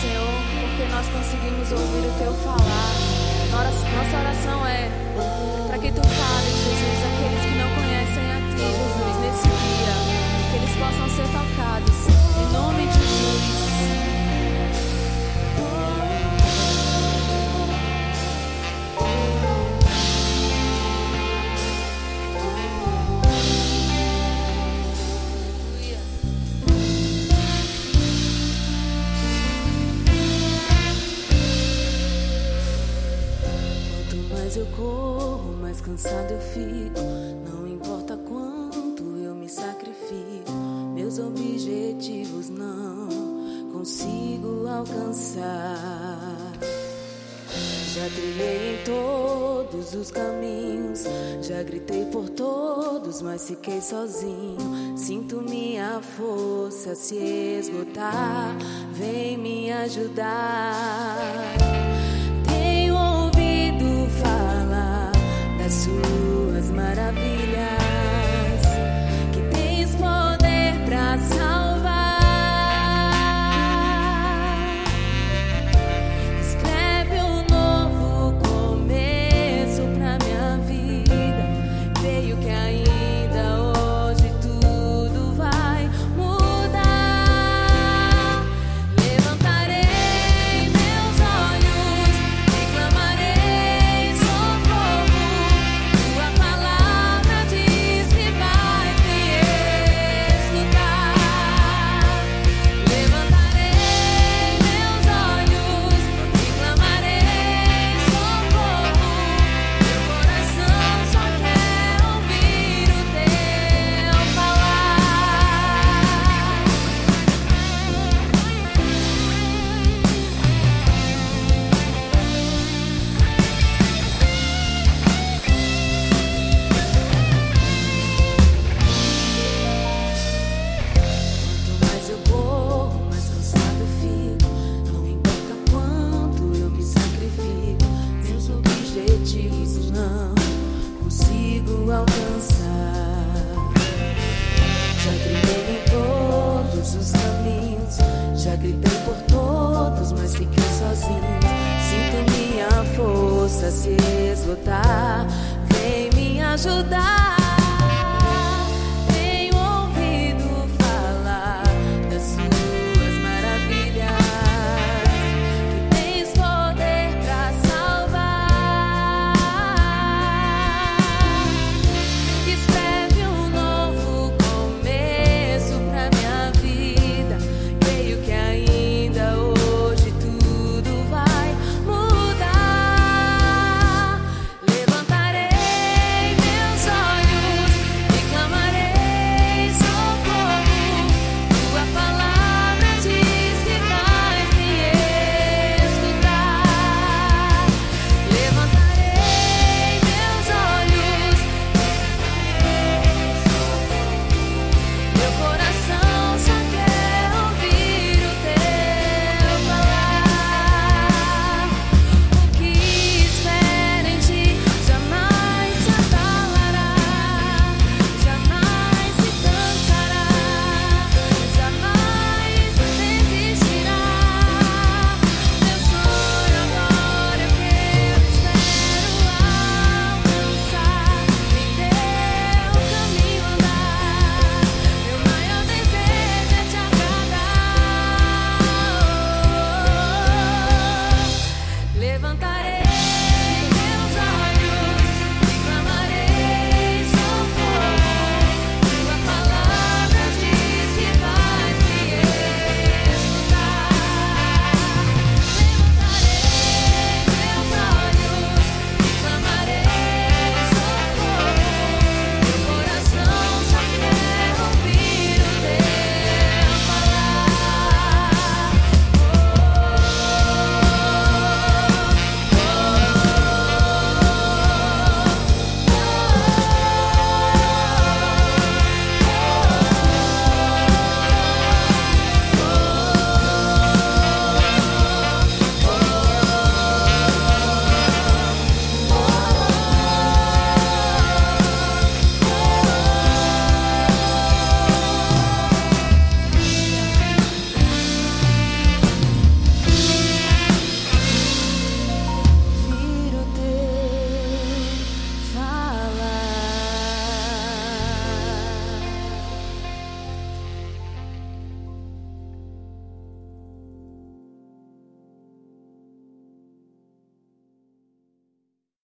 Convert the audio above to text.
Senhor, porque nós conseguimos ouvir o Teu falar. Nossa oração é mais cansado eu fico. Não importa quanto eu me sacrifico, meus objetivos não consigo alcançar. Já trilhei em todos os caminhos, já gritei por todos, mas fiquei sozinho. Sinto minha força se esgotar, vem me ajudar. Se esgotar. Vem me ajudar.